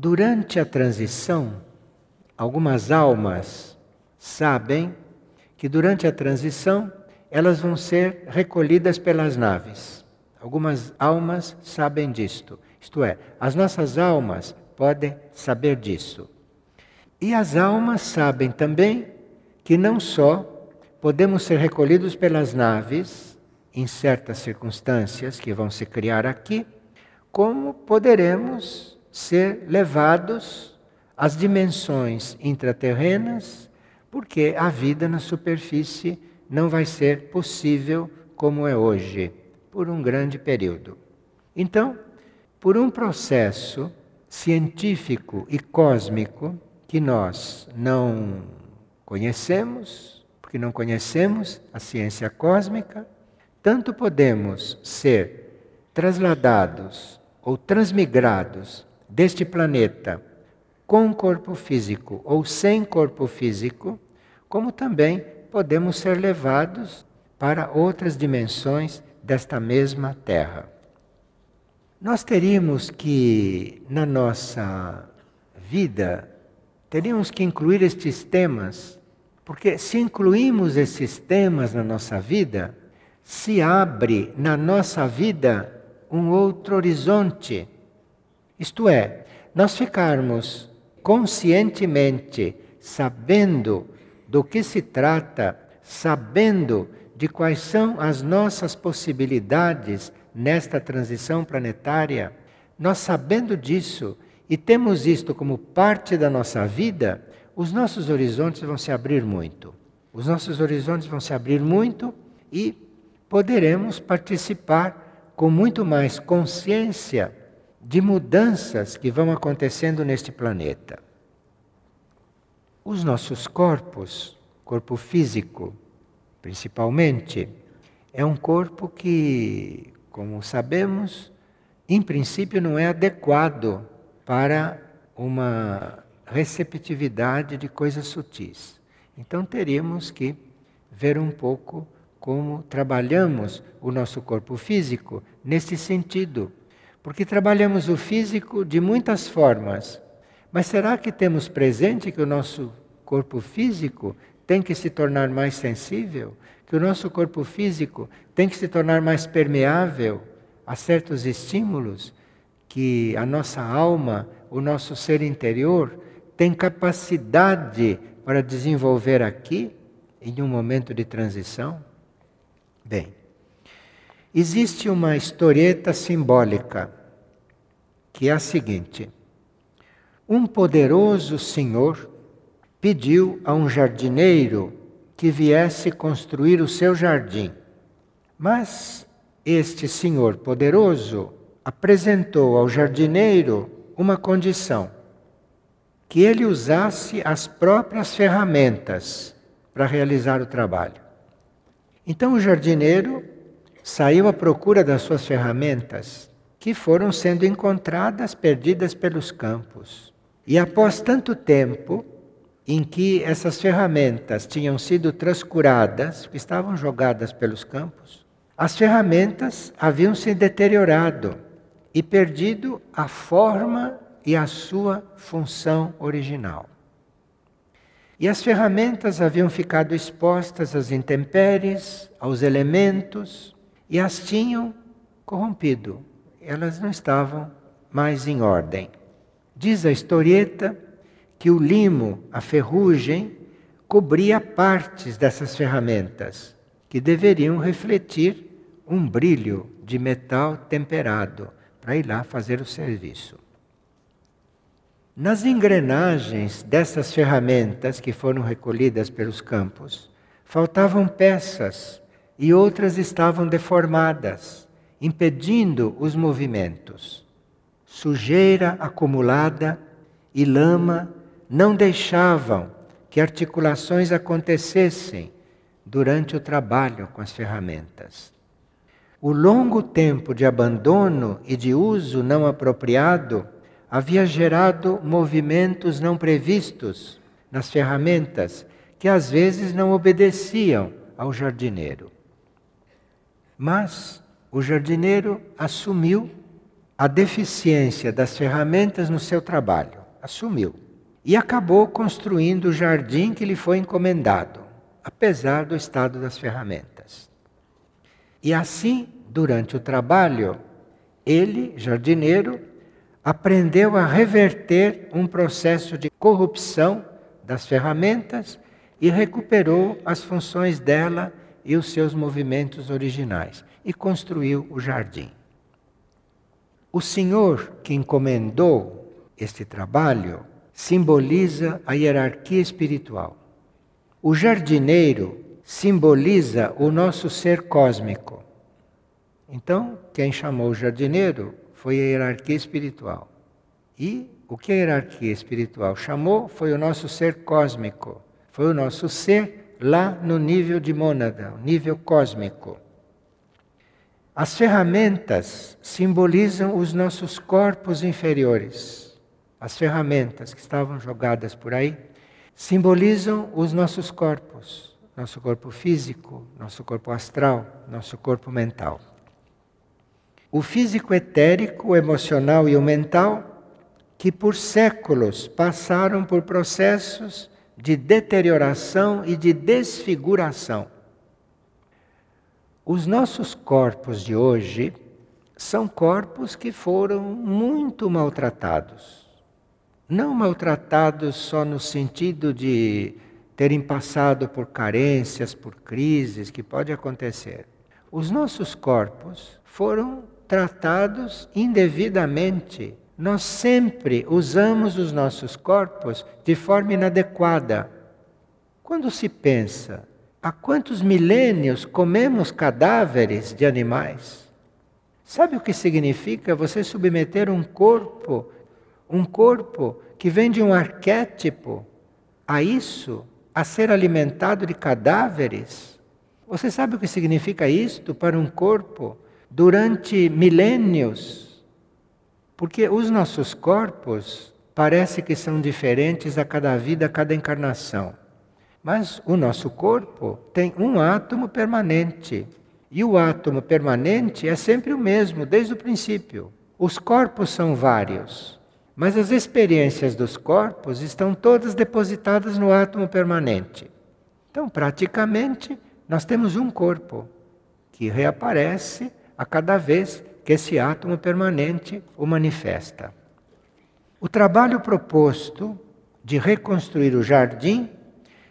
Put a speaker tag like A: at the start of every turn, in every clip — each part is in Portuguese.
A: Durante a transição, algumas almas sabem que durante a transição elas vão ser recolhidas pelas naves. Algumas almas sabem disto. Isto é, as nossas almas podem saber disso. E as almas sabem também que não só podemos ser recolhidos pelas naves em certas circunstâncias que vão se criar aqui, como poderemos ser levados às dimensões intraterrenas, porque a vida na superfície não vai ser possível como é hoje, por um grande período. Então, por um processo científico e cósmico que nós não conhecemos, porque não conhecemos a ciência cósmica, tanto podemos ser trasladados ou transmigrados deste planeta com corpo físico ou sem corpo físico, como também podemos ser levados para outras dimensões desta mesma Terra. Nós teríamos que, na nossa vida, teríamos que incluir estes temas, porque se incluímos esses temas na nossa vida, se abre na nossa vida um outro horizonte isto é, nós ficarmos conscientemente sabendo do que se trata, sabendo de quais são as nossas possibilidades nesta transição planetária, nós sabendo disso e temos isto como parte da nossa vida, os nossos horizontes vão se abrir muito. Os nossos horizontes vão se abrir muito e poderemos participar com muito mais consciência de mudanças que vão acontecendo neste planeta. Os nossos corpos, corpo físico, principalmente, é um corpo que, como sabemos, em princípio não é adequado para uma receptividade de coisas sutis. Então teríamos que ver um pouco como trabalhamos o nosso corpo físico nesse sentido porque trabalhamos o físico de muitas formas. Mas será que temos presente que o nosso corpo físico tem que se tornar mais sensível? Que o nosso corpo físico tem que se tornar mais permeável a certos estímulos? Que a nossa alma, o nosso ser interior, tem capacidade para desenvolver aqui, em um momento de transição? Bem, existe uma historieta simbólica que é a seguinte: Um poderoso senhor pediu a um jardineiro que viesse construir o seu jardim. Mas este senhor poderoso apresentou ao jardineiro uma condição: que ele usasse as próprias ferramentas para realizar o trabalho. Então o jardineiro saiu à procura das suas ferramentas que foram sendo encontradas perdidas pelos campos. E após tanto tempo em que essas ferramentas tinham sido transcuradas, estavam jogadas pelos campos, as ferramentas haviam se deteriorado e perdido a forma e a sua função original. E as ferramentas haviam ficado expostas às intempéries, aos elementos, e as tinham corrompido, elas não estavam mais em ordem. Diz a historieta que o limo, a ferrugem, cobria partes dessas ferramentas, que deveriam refletir um brilho de metal temperado para ir lá fazer o serviço. Nas engrenagens dessas ferramentas que foram recolhidas pelos campos, faltavam peças e outras estavam deformadas impedindo os movimentos. Sujeira acumulada e lama não deixavam que articulações acontecessem durante o trabalho com as ferramentas. O longo tempo de abandono e de uso não apropriado havia gerado movimentos não previstos nas ferramentas que às vezes não obedeciam ao jardineiro. Mas o jardineiro assumiu a deficiência das ferramentas no seu trabalho, assumiu. E acabou construindo o jardim que lhe foi encomendado, apesar do estado das ferramentas. E assim, durante o trabalho, ele, jardineiro, aprendeu a reverter um processo de corrupção das ferramentas e recuperou as funções dela e os seus movimentos originais e construiu o jardim. O Senhor que encomendou este trabalho simboliza a hierarquia espiritual. O jardineiro simboliza o nosso ser cósmico. Então, quem chamou o jardineiro foi a hierarquia espiritual. E o que a hierarquia espiritual chamou foi o nosso ser cósmico, foi o nosso ser lá no nível de mônada, nível cósmico. As ferramentas simbolizam os nossos corpos inferiores. As ferramentas que estavam jogadas por aí simbolizam os nossos corpos, nosso corpo físico, nosso corpo astral, nosso corpo mental. O físico etérico, o emocional e o mental, que por séculos passaram por processos de deterioração e de desfiguração. Os nossos corpos de hoje são corpos que foram muito maltratados. Não maltratados só no sentido de terem passado por carências, por crises, que pode acontecer. Os nossos corpos foram tratados indevidamente. Nós sempre usamos os nossos corpos de forma inadequada. Quando se pensa Há quantos milênios comemos cadáveres de animais? Sabe o que significa você submeter um corpo, um corpo que vem de um arquétipo, a isso, a ser alimentado de cadáveres? Você sabe o que significa isto para um corpo durante milênios? Porque os nossos corpos parece que são diferentes a cada vida, a cada encarnação. Mas o nosso corpo tem um átomo permanente. E o átomo permanente é sempre o mesmo, desde o princípio. Os corpos são vários, mas as experiências dos corpos estão todas depositadas no átomo permanente. Então, praticamente, nós temos um corpo que reaparece a cada vez que esse átomo permanente o manifesta. O trabalho proposto de reconstruir o jardim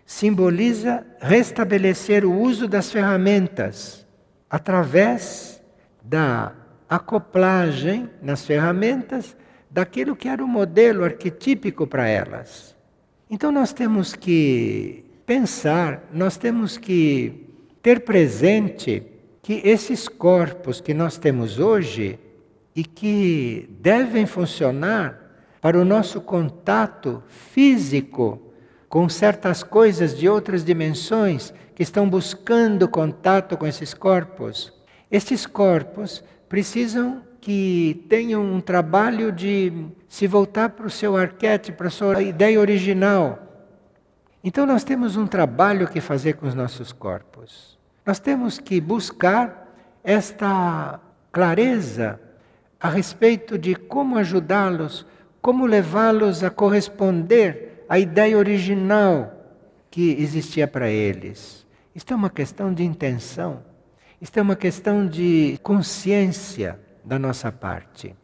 A: simboliza restabelecer o uso das ferramentas através da acoplagem nas ferramentas daquilo que era o modelo arquetípico para elas. Então nós temos que pensar, nós temos que ter presente que esses corpos que nós temos hoje e que devem funcionar para o nosso contato físico com certas coisas de outras dimensões que estão buscando contato com esses corpos. Estes corpos precisam que tenham um trabalho de se voltar para o seu arquétipo, para a sua ideia original. Então nós temos um trabalho que fazer com os nossos corpos. Nós temos que buscar esta clareza a respeito de como ajudá-los, como levá-los a corresponder a ideia original que existia para eles. Isto é uma questão de intenção, isto é uma questão de consciência da nossa parte.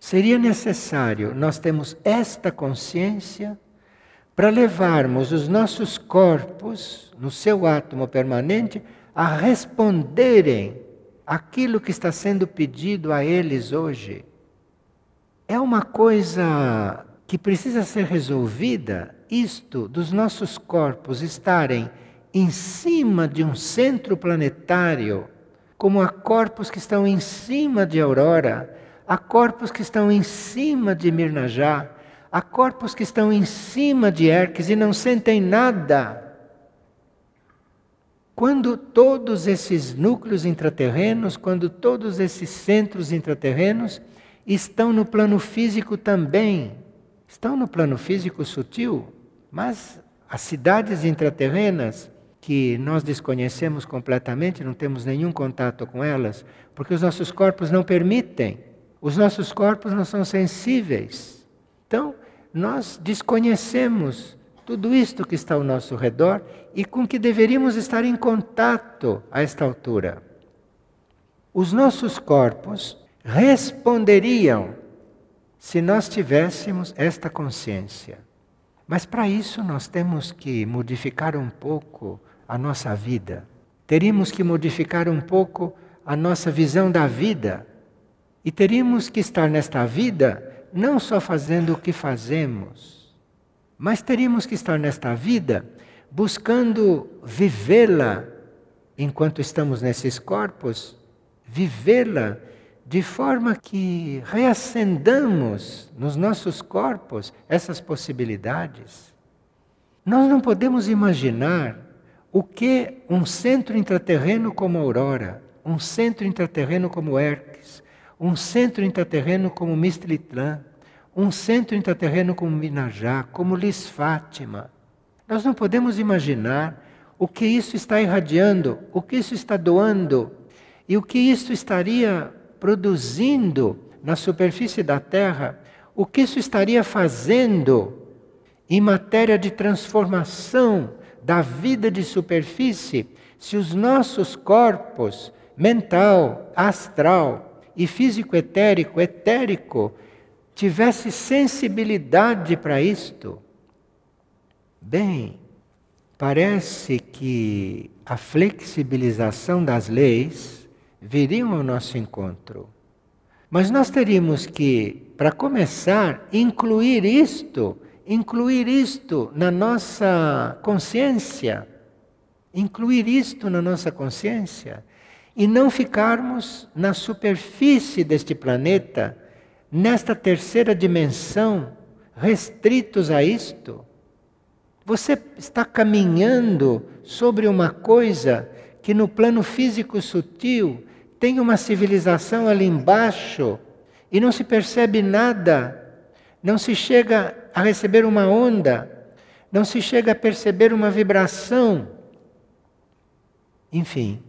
A: Seria necessário nós termos esta consciência para levarmos os nossos corpos, no seu átomo permanente, a responderem aquilo que está sendo pedido a eles hoje. É uma coisa que precisa ser resolvida, isto dos nossos corpos estarem em cima de um centro planetário, como há corpos que estão em cima de Aurora, há corpos que estão em cima de Mirnajá, há corpos que estão em cima de Erques e não sentem nada. Quando todos esses núcleos intraterrenos, quando todos esses centros intraterrenos estão no plano físico também, estão no plano físico sutil, mas as cidades intraterrenas, que nós desconhecemos completamente, não temos nenhum contato com elas, porque os nossos corpos não permitem. Os nossos corpos não são sensíveis. Então, nós desconhecemos tudo isto que está ao nosso redor e com que deveríamos estar em contato a esta altura. Os nossos corpos responderiam se nós tivéssemos esta consciência. Mas para isso nós temos que modificar um pouco a nossa vida. Teríamos que modificar um pouco a nossa visão da vida. E teríamos que estar nesta vida não só fazendo o que fazemos, mas teríamos que estar nesta vida buscando vivê-la enquanto estamos nesses corpos, vivê-la de forma que reacendamos nos nossos corpos essas possibilidades. Nós não podemos imaginar o que um centro intraterreno como Aurora, um centro intraterreno como Erques, um centro intraterreno como Mistlitlã, um centro intraterreno como Minajá, como Lis Fátima. Nós não podemos imaginar o que isso está irradiando, o que isso está doando e o que isso estaria produzindo na superfície da Terra, o que isso estaria fazendo em matéria de transformação da vida de superfície se os nossos corpos mental, astral e físico etérico, etérico, tivesse sensibilidade para isto, bem, parece que a flexibilização das leis viriam ao nosso encontro. Mas nós teríamos que, para começar, incluir isto, incluir isto na nossa consciência, incluir isto na nossa consciência e não ficarmos na superfície deste planeta nesta terceira dimensão, restritos a isto? Você está caminhando sobre uma coisa que no plano físico sutil tem uma civilização ali embaixo e não se percebe nada, não se chega a receber uma onda, não se chega a perceber uma vibração. Enfim,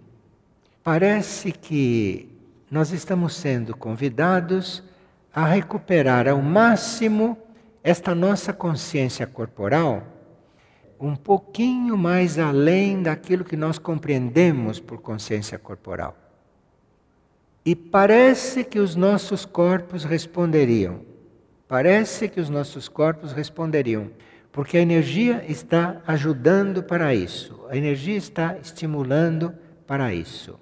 A: parece que nós estamos sendo convidados a recuperar ao máximo esta nossa consciência corporal, um pouquinho mais além daquilo que nós compreendemos por consciência corporal. E parece que os nossos corpos responderiam. Parece que os nossos corpos responderiam, porque a energia está ajudando para isso, a energia está estimulando para isso.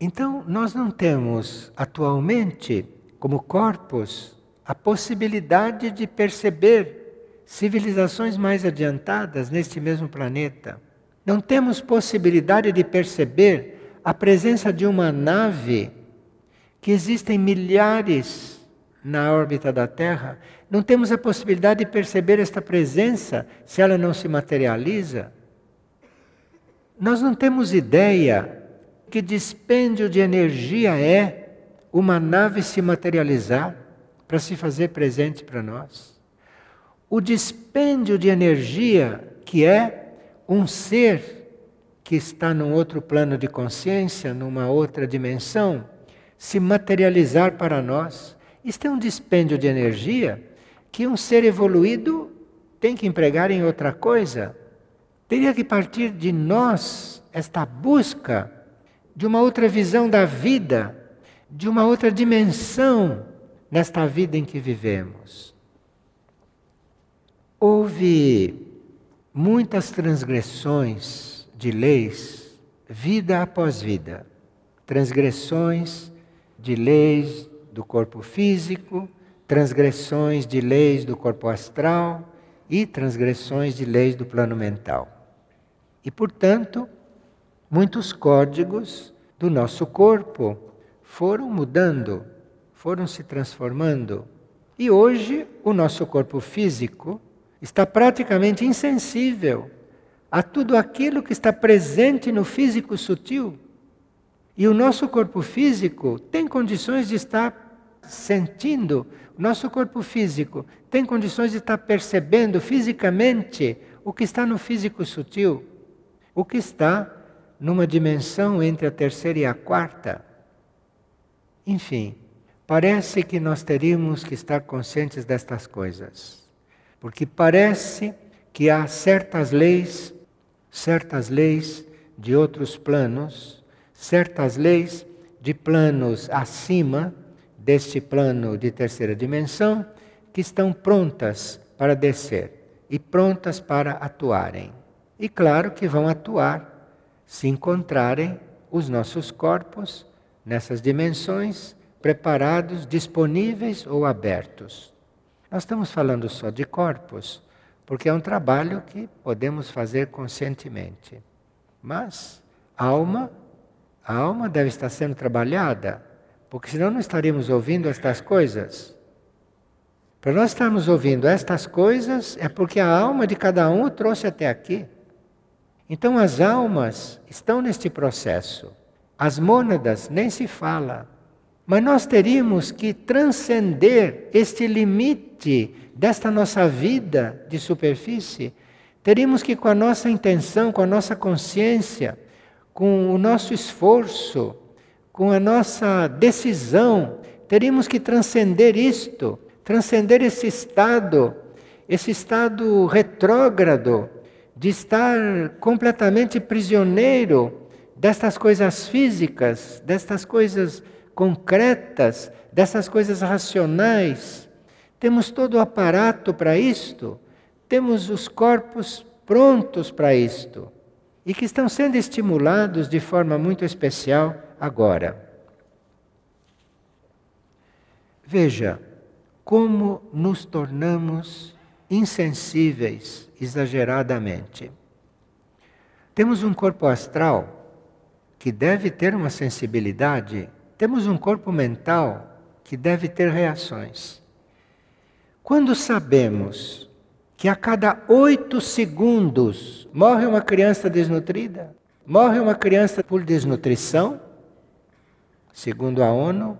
A: Então, nós não temos atualmente, como corpos, a possibilidade de perceber civilizações mais adiantadas neste mesmo planeta. Não temos possibilidade de perceber a presença de uma nave que existem milhares na órbita da Terra. Não temos a possibilidade de perceber esta presença se ela não se materializa. Nós não temos ideia que dispêndio de energia é uma nave se materializar para se fazer presente para nós. O dispêndio de energia que é um ser que está num outro plano de consciência, numa outra dimensão, se materializar para nós. Isto é um dispêndio de energia que um ser evoluído tem que empregar em outra coisa. Teria que partir de nós esta busca de uma outra visão da vida, de uma outra dimensão nesta vida em que vivemos. Houve muitas transgressões de leis, vida após vida. Transgressões de leis do corpo físico, transgressões de leis do corpo astral e transgressões de leis do plano mental. E, portanto, muitos códigos do nosso corpo foram mudando, foram se transformando. E hoje o nosso corpo físico está praticamente insensível a tudo aquilo que está presente no físico sutil. E o nosso corpo físico tem condições de estar sentindo, o nosso corpo físico tem condições de estar percebendo fisicamente o que está no físico sutil, o que está numa dimensão entre a terceira e a quarta. Enfim, parece que nós teríamos que estar conscientes destas coisas. Porque parece que há certas leis, certas leis de outros planos, certas leis de planos acima deste plano de terceira dimensão que estão prontas para descer e prontas para atuarem. E claro que vão atuar se encontrarem os nossos corpos nessas dimensões preparados, disponíveis ou abertos. Nós estamos falando só de corpos, porque é um trabalho que podemos fazer conscientemente. Mas alma, a alma deve estar sendo trabalhada, porque senão não estaríamos ouvindo estas coisas. Para nós estarmos ouvindo estas coisas é porque a alma de cada um o trouxe até aqui. Então as almas estão neste processo. As mônadas nem se fala. Mas nós teríamos que transcender este limite desta nossa vida de superfície. Teríamos que, com a nossa intenção, com a nossa consciência, com o nosso esforço, com a nossa decisão, teríamos que transcender isto, transcender esse estado, esse estado retrógrado de estar completamente prisioneiro destas coisas físicas, destas coisas concretas, dessas coisas racionais. Temos todo o aparato para isto, temos os corpos prontos para isto e que estão sendo estimulados de forma muito especial agora. Veja como nos tornamos insensíveis exageradamente. Temos um corpo astral que deve ter uma sensibilidade temos um corpo mental que deve ter reações. Quando sabemos que a cada oito segundos morre uma criança desnutrida, morre uma criança por desnutrição, segundo a ONU,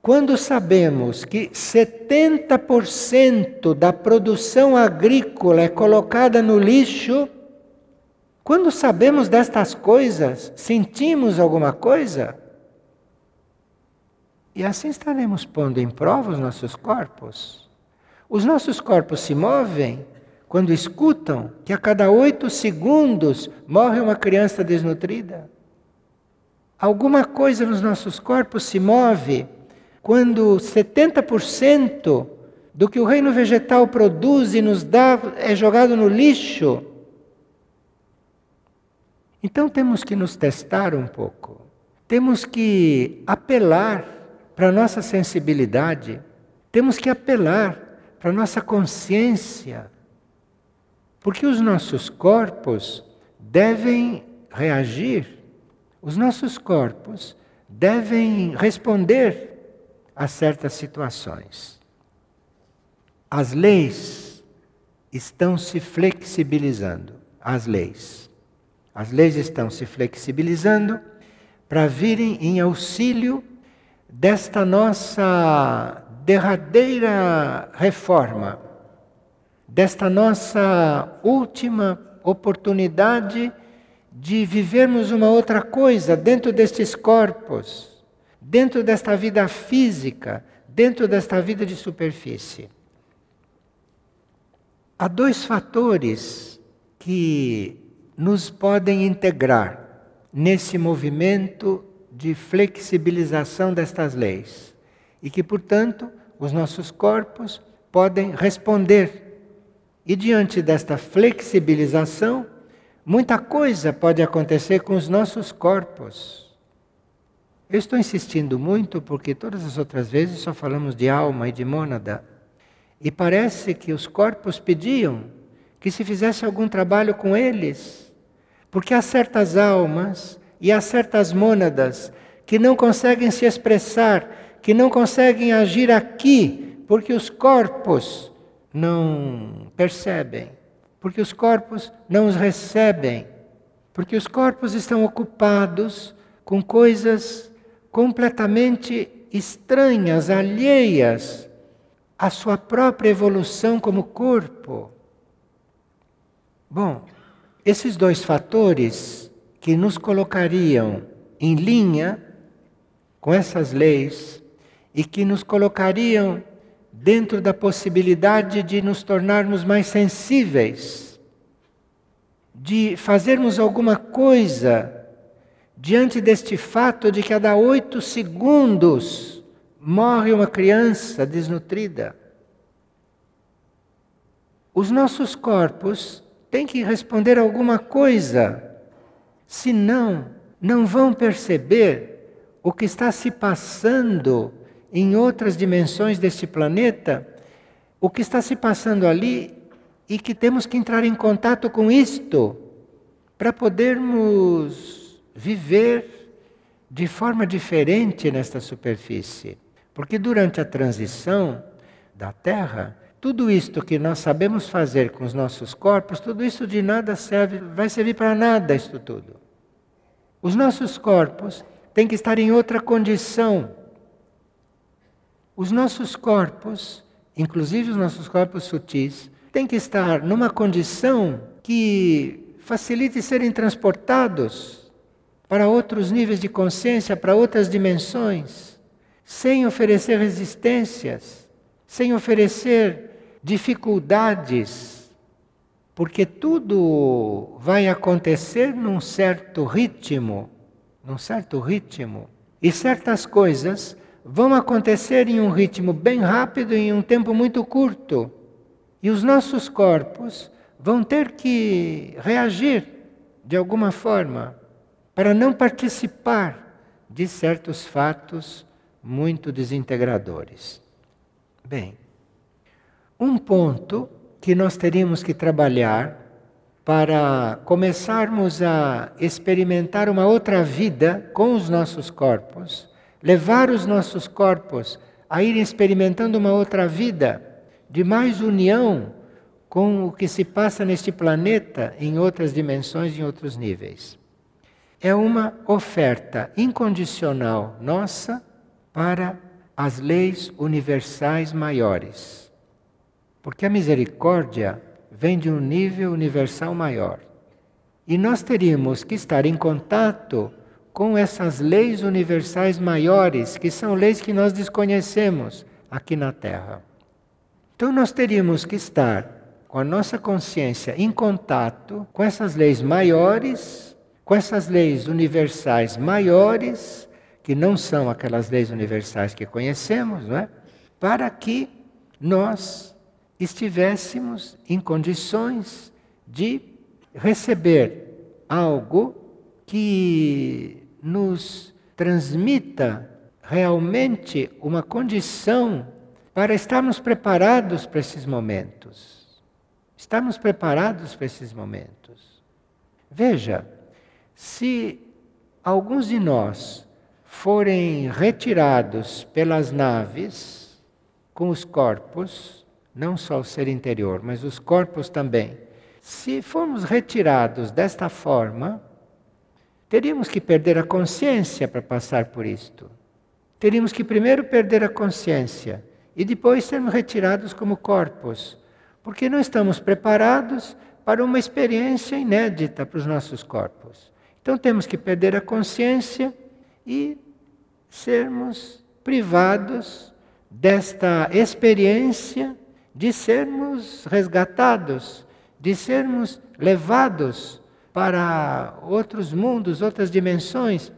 A: quando sabemos que 70% da produção agrícola é colocada no lixo, quando sabemos destas coisas, sentimos alguma coisa? E assim estaremos pondo em prova os nossos corpos. Os nossos corpos se movem quando escutam que a cada oito segundos morre uma criança desnutrida. Alguma coisa nos nossos corpos se move quando 70% do que o reino vegetal produz e nos dá é jogado no lixo. Então temos que nos testar um pouco. Temos que apelar para a nossa sensibilidade, temos que apelar para a nossa consciência, porque os nossos corpos devem reagir, os nossos corpos devem responder a certas situações. As leis estão se flexibilizando, as leis. As leis estão se flexibilizando para virem em auxílio desta nossa derradeira reforma, desta nossa última oportunidade de vivermos uma outra coisa dentro destes corpos, dentro desta vida física, dentro desta vida de superfície. Há dois fatores que nos podem integrar nesse movimento de flexibilização destas leis e que, portanto, os nossos corpos podem responder. E diante desta flexibilização, muita coisa pode acontecer com os nossos corpos. Eu estou insistindo muito porque todas as outras vezes só falamos de alma e de mônada. E parece que os corpos pediam que se fizesse algum trabalho com eles, porque há certas almas e há certas mônadas que não conseguem se expressar, que não conseguem agir aqui, porque os corpos não percebem, porque os corpos não os recebem, porque os corpos estão ocupados com coisas completamente estranhas, alheias à sua própria evolução como corpo. Bom, esses dois fatores que nos colocariam em linha com essas leis e que nos colocariam dentro da possibilidade de nos tornarmos mais sensíveis, de fazermos alguma coisa diante deste fato de que a cada oito segundos morre uma criança desnutrida. Os nossos corpos têm que responder alguma coisa, senão, não vão perceber o que está se passando em outras dimensões deste planeta, o que está se passando ali e que temos que entrar em contato com isto para podermos viver de forma diferente nesta superfície. Porque durante a transição da Terra, tudo isto que nós sabemos fazer com os nossos corpos, tudo isso de nada serve, vai servir para nada isto tudo. Os nossos corpos têm que estar em outra condição. Os nossos corpos, inclusive os nossos corpos sutis, têm que estar numa condição que facilite serem transportados para outros níveis de consciência, para outras dimensões, sem oferecer resistências, sem oferecer dificuldades, porque tudo vai acontecer num certo ritmo, num certo ritmo. E certas coisas vão acontecer em um ritmo bem rápido em um tempo muito curto. E os nossos corpos vão ter que reagir de alguma forma para não participar de certos fatos muito desintegradores. Bem, um ponto que nós teríamos que trabalhar para começarmos a experimentar uma outra vida com os nossos corpos, levar os nossos corpos a irem experimentando uma outra vida de mais união com o que se passa neste planeta em outras dimensões, em outros níveis. É uma oferta incondicional nossa para as leis universais maiores. Porque a misericórdia vem de um nível universal maior. E nós teríamos que estar em contato com essas leis universais maiores, que são leis que nós desconhecemos aqui na Terra. Então nós teríamos que estar com a nossa consciência em contato com essas leis maiores, com essas leis universais maiores, que não são aquelas leis universais que conhecemos, não é? Para que nós estivéssemos em condições de receber algo que nos transmita realmente uma condição para estarmos preparados para esses momentos. Estarmos preparados para esses momentos. Veja, se alguns de nós forem retirados pelas naves com os corpos, não só o ser interior, mas os corpos também. Se formos retirados desta forma, teríamos que perder a consciência para passar por isto. Teríamos que primeiro perder a consciência e depois sermos retirados como corpos, porque não estamos preparados para uma experiência inédita para os nossos corpos. Então temos que perder a consciência e sermos privados desta experiência de sermos resgatados, de sermos levados para outros mundos, outras dimensões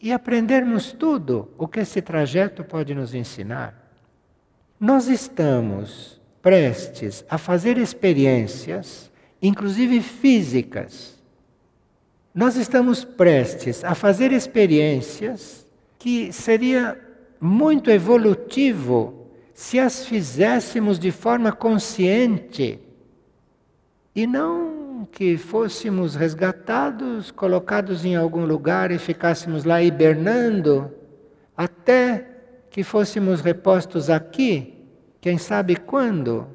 A: e aprendermos tudo o que esse trajeto pode nos ensinar. Nós estamos prestes a fazer experiências, inclusive físicas. Nós estamos prestes a fazer experiências que seria muito evolutivo se as fizéssemos de forma consciente e não que fôssemos resgatados, colocados em algum lugar e ficássemos lá hibernando até que fôssemos repostos aqui, quem sabe quando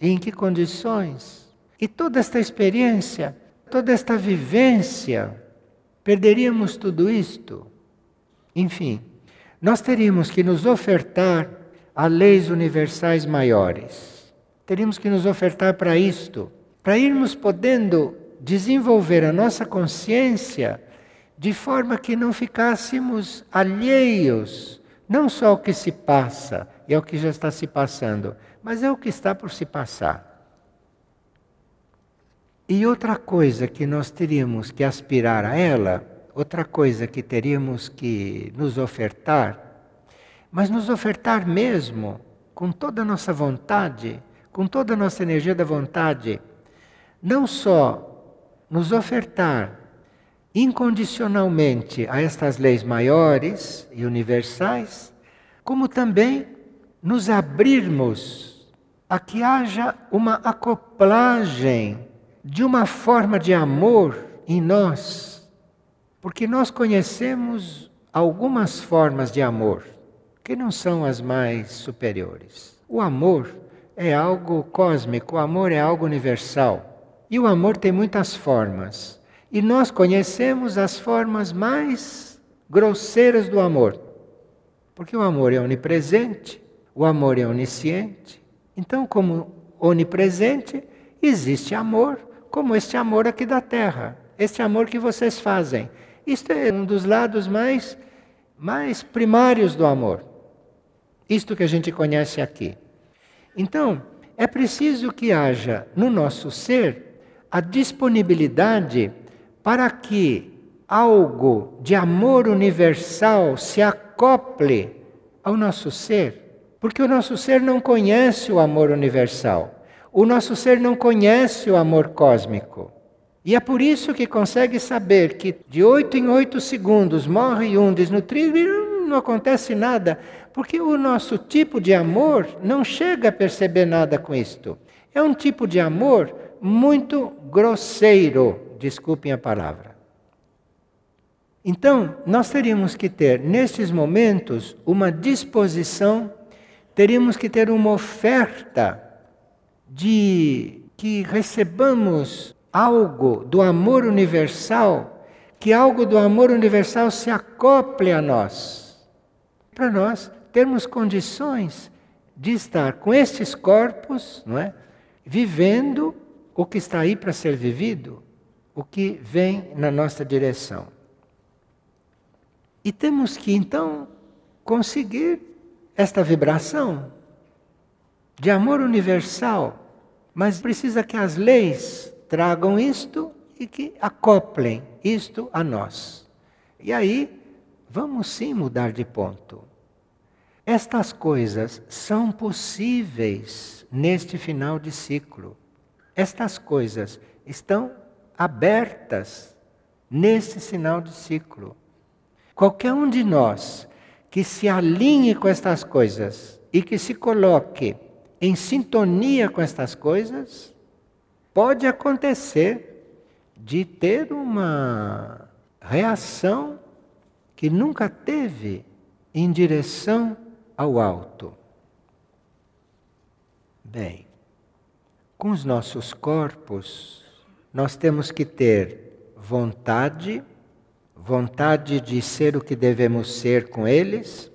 A: e em que condições. E toda esta experiência, toda esta vivência, perderíamos tudo isto. Enfim, nós teríamos que nos ofertar a leis universais maiores. Teríamos que nos ofertar para isto, para irmos podendo desenvolver a nossa consciência de forma que não ficássemos alheios, não só ao que se passa e ao que já está se passando, mas é o que está por se passar. E outra coisa que nós teríamos que aspirar a ela, outra coisa que teríamos que nos ofertar, mas nos ofertar mesmo, com toda a nossa vontade, com toda a nossa energia da vontade, não só nos ofertar incondicionalmente a estas leis maiores e universais, como também nos abrirmos a que haja uma acoplagem de uma forma de amor em nós, porque nós conhecemos algumas formas de amor que não são as mais superiores. O amor é algo cósmico, o amor é algo universal. E o amor tem muitas formas. E nós conhecemos as formas mais grosseiras do amor. Porque o amor é onipresente, o amor é onisciente. Então, como onipresente, existe amor, como este amor aqui da terra, este amor que vocês fazem. Isto é um dos lados mais, mais primários do amor. Isto que a gente conhece aqui. Então, é preciso que haja no nosso ser a disponibilidade para que algo de amor universal se acople ao nosso ser. Porque o nosso ser não conhece o amor universal. O nosso ser não conhece o amor cósmico. E é por isso que consegue saber que de oito em oito segundos morre um desnutrido não acontece nada, porque o nosso tipo de amor não chega a perceber nada com isto. É um tipo de amor muito grosseiro, desculpem a palavra. Então, nós teríamos que ter, nestes momentos, uma disposição, teríamos que ter uma oferta de que recebamos algo do amor universal, que algo do amor universal se acople a nós, para nós termos condições de estar com estes corpos, não é? Vivendo o que está aí para ser vivido, o que vem na nossa direção. E temos que então conseguir esta vibração de amor universal mas precisa que as leis tragam isto e que acoplem isto a nós. E aí, vamos sim mudar de ponto. Estas coisas são possíveis neste final de ciclo. Estas coisas estão abertas nesse final de ciclo. Qualquer um de nós que se alinhe com estas coisas e que se coloque em sintonia com estas coisas, pode acontecer de ter uma reação que nunca teve em direção ao alto. Bem, com os nossos corpos, nós temos que ter vontade, vontade de ser o que devemos ser com eles,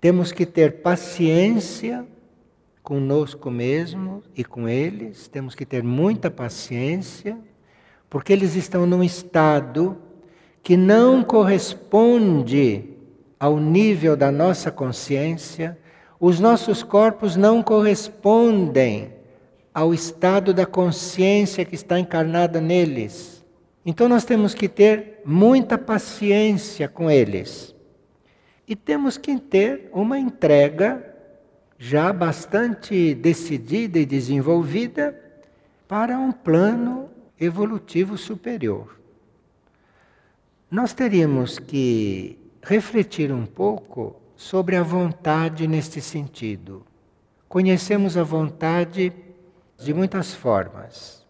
A: temos que ter paciência conosco mesmo e com eles, temos que ter muita paciência, porque eles estão num estado que não corresponde ao nível da nossa consciência, os nossos corpos não correspondem ao estado da consciência que está encarnada neles. Então nós temos que ter muita paciência com eles. E temos que ter uma entrega já bastante decidida e desenvolvida para um plano evolutivo superior. Nós teríamos que refletir um pouco sobre a vontade neste sentido. Conhecemos a vontade de muitas formas,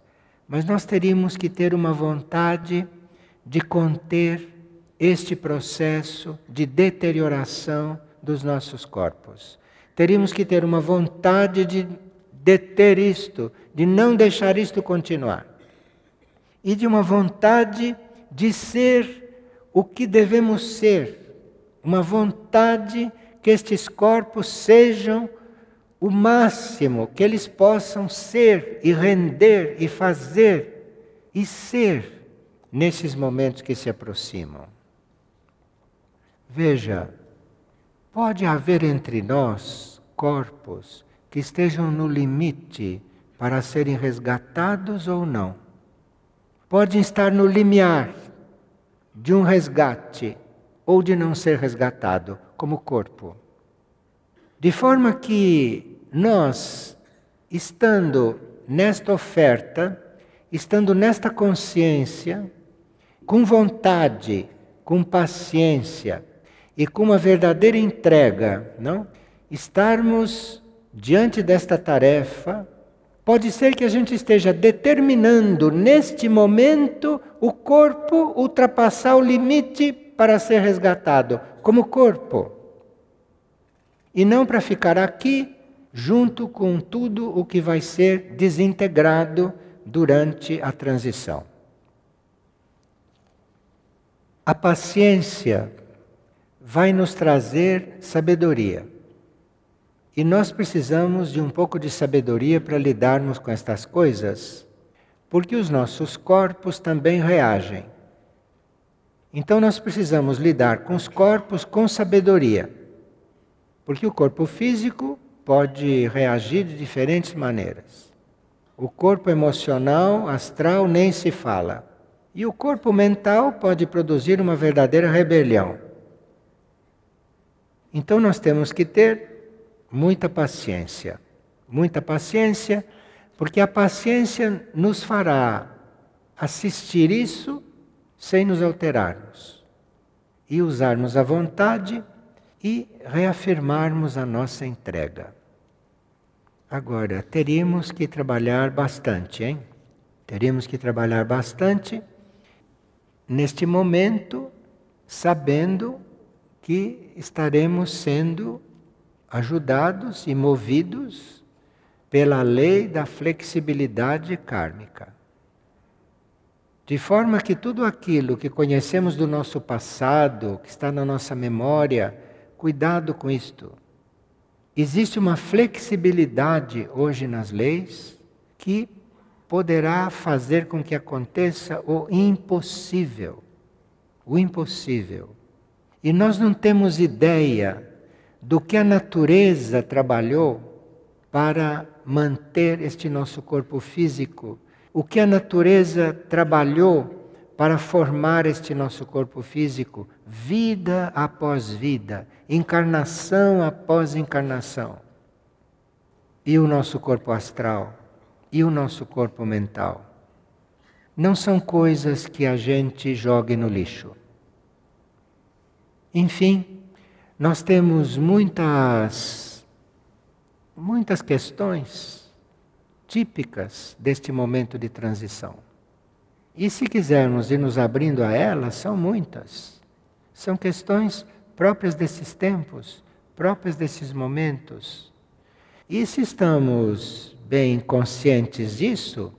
A: mas nós teríamos que ter uma vontade de conter este processo de deterioração dos nossos corpos teríamos que ter uma vontade de deter isto, de não deixar isto continuar. E de uma vontade de ser o que devemos ser. Uma vontade que estes corpos sejam o máximo que eles possam ser e render e fazer e ser nesses momentos que se aproximam. Veja, pode haver entre nós corpos que estejam no limite para serem resgatados ou não. Podem estar no limiar de um resgate ou de não ser resgatado, como corpo. De forma que nós, estando nesta oferta, estando nesta consciência, com vontade, com paciência e com uma verdadeira entrega, não? Estarmos diante desta tarefa, pode ser que a gente esteja determinando neste momento o corpo ultrapassar o limite para ser resgatado, como corpo. E não para ficar aqui junto com tudo o que vai ser desintegrado durante a transição. A paciência vai nos trazer sabedoria. E nós precisamos de um pouco de sabedoria para lidarmos com estas coisas, porque os nossos corpos também reagem. Então nós precisamos lidar com os corpos com sabedoria, porque o corpo físico pode reagir de diferentes maneiras. O corpo emocional, astral, nem se fala. E o corpo mental pode produzir uma verdadeira rebelião. Então nós temos que ter muita paciência. Muita paciência, porque a paciência nos fará assistir isso sem nos alterarmos e usarmos a vontade e reafirmarmos a nossa entrega. Agora, teríamos que trabalhar bastante, hein? Teríamos que trabalhar bastante neste momento, sabendo que estaremos sendo ajudados e movidos pela lei da flexibilidade kármica. De forma que tudo aquilo que conhecemos do nosso passado, que está na nossa memória, cuidado com isto. Existe uma flexibilidade hoje nas leis que poderá fazer com que aconteça o impossível. O impossível. E nós não temos ideia do que a natureza trabalhou para manter este nosso corpo físico o que a natureza trabalhou para formar este nosso corpo físico, vida após vida, encarnação após encarnação. E o nosso corpo astral, e o nosso corpo mental. Não são coisas que a gente jogue no lixo. Enfim, nós temos muitas muitas questões típicas deste momento de transição. E se quisermos ir nos abrindo a elas, são muitas. São questões próprias desses tempos, próprias desses momentos. E se estamos bem conscientes disso,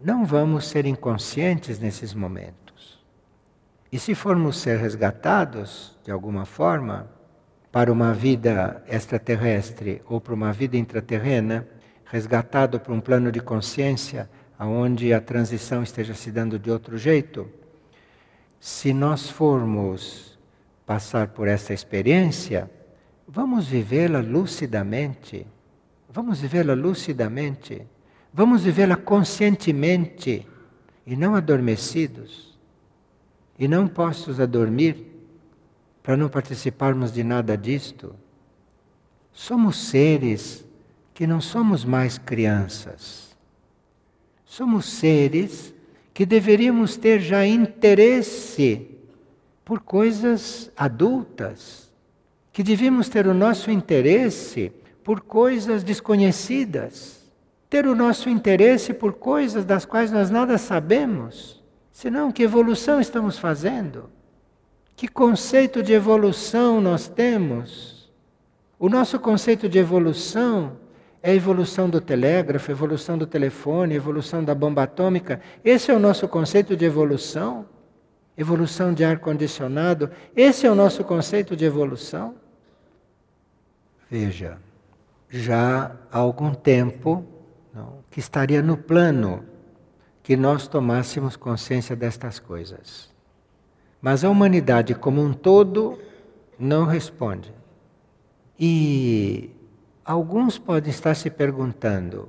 A: não vamos ser inconscientes nesses momentos. E se formos ser resgatados, de alguma forma, para uma vida extraterrestre ou para uma vida intraterrena, resgatado para um plano de consciência onde a transição esteja se dando de outro jeito, se nós formos passar por essa experiência, vamos vivê-la lucidamente. Vamos vivê-la lucidamente. Vamos vivê-la conscientemente e não adormecidos e não postos a dormir para não participarmos de nada disto. Somos seres que não somos mais crianças. Somos seres que deveríamos ter já interesse por coisas adultas, que devíamos ter o nosso interesse por coisas desconhecidas, ter o nosso interesse por coisas das quais nós nada sabemos. Senão, que evolução estamos fazendo? Que conceito de evolução nós temos? O nosso conceito de evolução é a evolução do telégrafo, a evolução do telefone, a evolução da bomba atômica. Esse é o nosso conceito de evolução. Evolução de ar-condicionado. Esse é o nosso conceito de evolução. Veja, já há algum tempo não, que estaria no plano que nós tomássemos consciência destas coisas. Mas a humanidade como um todo Não responde. E alguns podem estar se perguntando: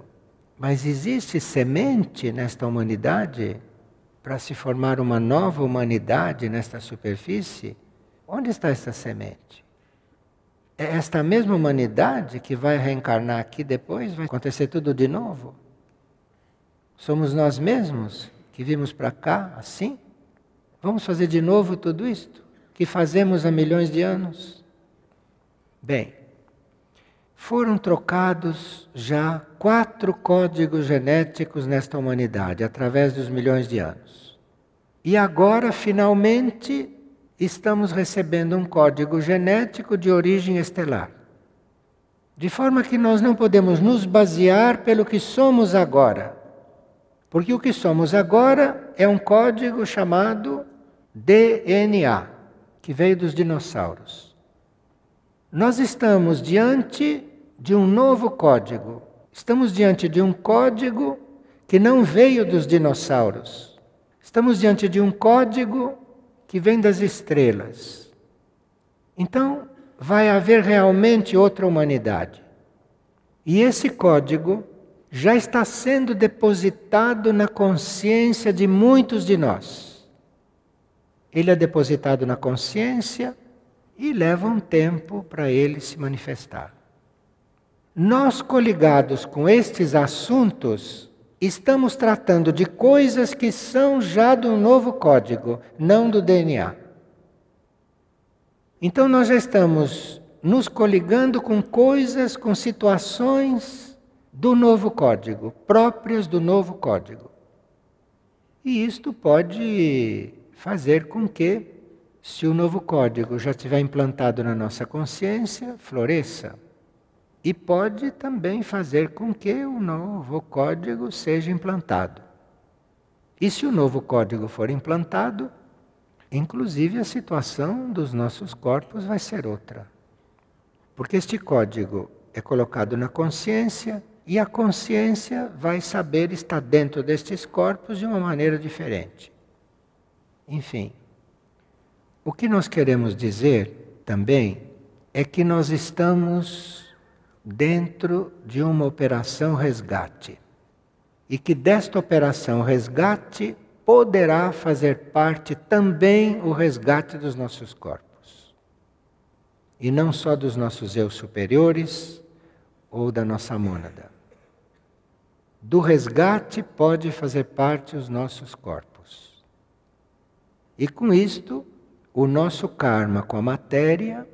A: mas existe semente nesta humanidade para se formar uma nova humanidade nesta superfície? Onde está essa semente? É esta mesma humanidade que vai reencarnar aqui depois? Vai acontecer tudo de novo? Somos nós mesmos que vimos para cá assim? Vamos fazer de novo tudo isto que fazemos há milhões de anos? Bem, foram trocados já quatro códigos genéticos nesta humanidade através dos milhões de anos. E agora, finalmente, estamos recebendo um código genético de origem estelar. De forma que nós não podemos nos basear pelo que somos agora. Porque o que somos agora é um código chamado DNA, que veio dos dinossauros. Nós estamos diante de um novo código. Estamos diante de um código que não veio dos dinossauros. Estamos diante de um código que vem das estrelas. Então, vai haver realmente outra humanidade. E esse código já está sendo depositado na consciência de muitos de nós. Ele é depositado na consciência e leva um tempo para ele se manifestar. Nós, coligados com estes assuntos, estamos tratando de coisas que são já do novo código, não do DNA. Então nós já estamos nos coligando com coisas, com situações do novo código, próprias do novo código. E isto pode fazer com que, se o novo código já estiver implantado na nossa consciência, floresça. E pode também fazer com que o novo código seja implantado. E se o novo código for implantado, inclusive a situação dos nossos corpos vai ser outra. Porque este código é colocado na consciência e a consciência vai saber estar dentro destes corpos de uma maneira diferente. Enfim, o que nós queremos dizer também é que nós estamos dentro de uma operação resgate. E que desta operação resgate poderá fazer parte também o resgate dos nossos corpos. E não só dos nossos eu superiores ou da nossa mônada. Do resgate pode fazer parte os nossos corpos. E com isto, o nosso karma com a matéria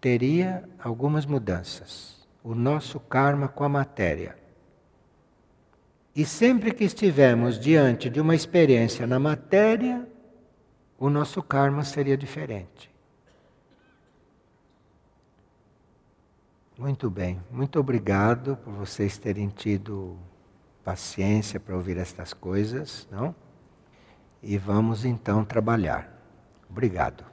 A: teria algumas mudanças o nosso karma com a matéria. E sempre que estivermos diante de uma experiência na matéria, o nosso karma seria diferente. Muito bem, muito obrigado por vocês terem tido paciência para ouvir estas coisas, não? E vamos então trabalhar. Obrigado.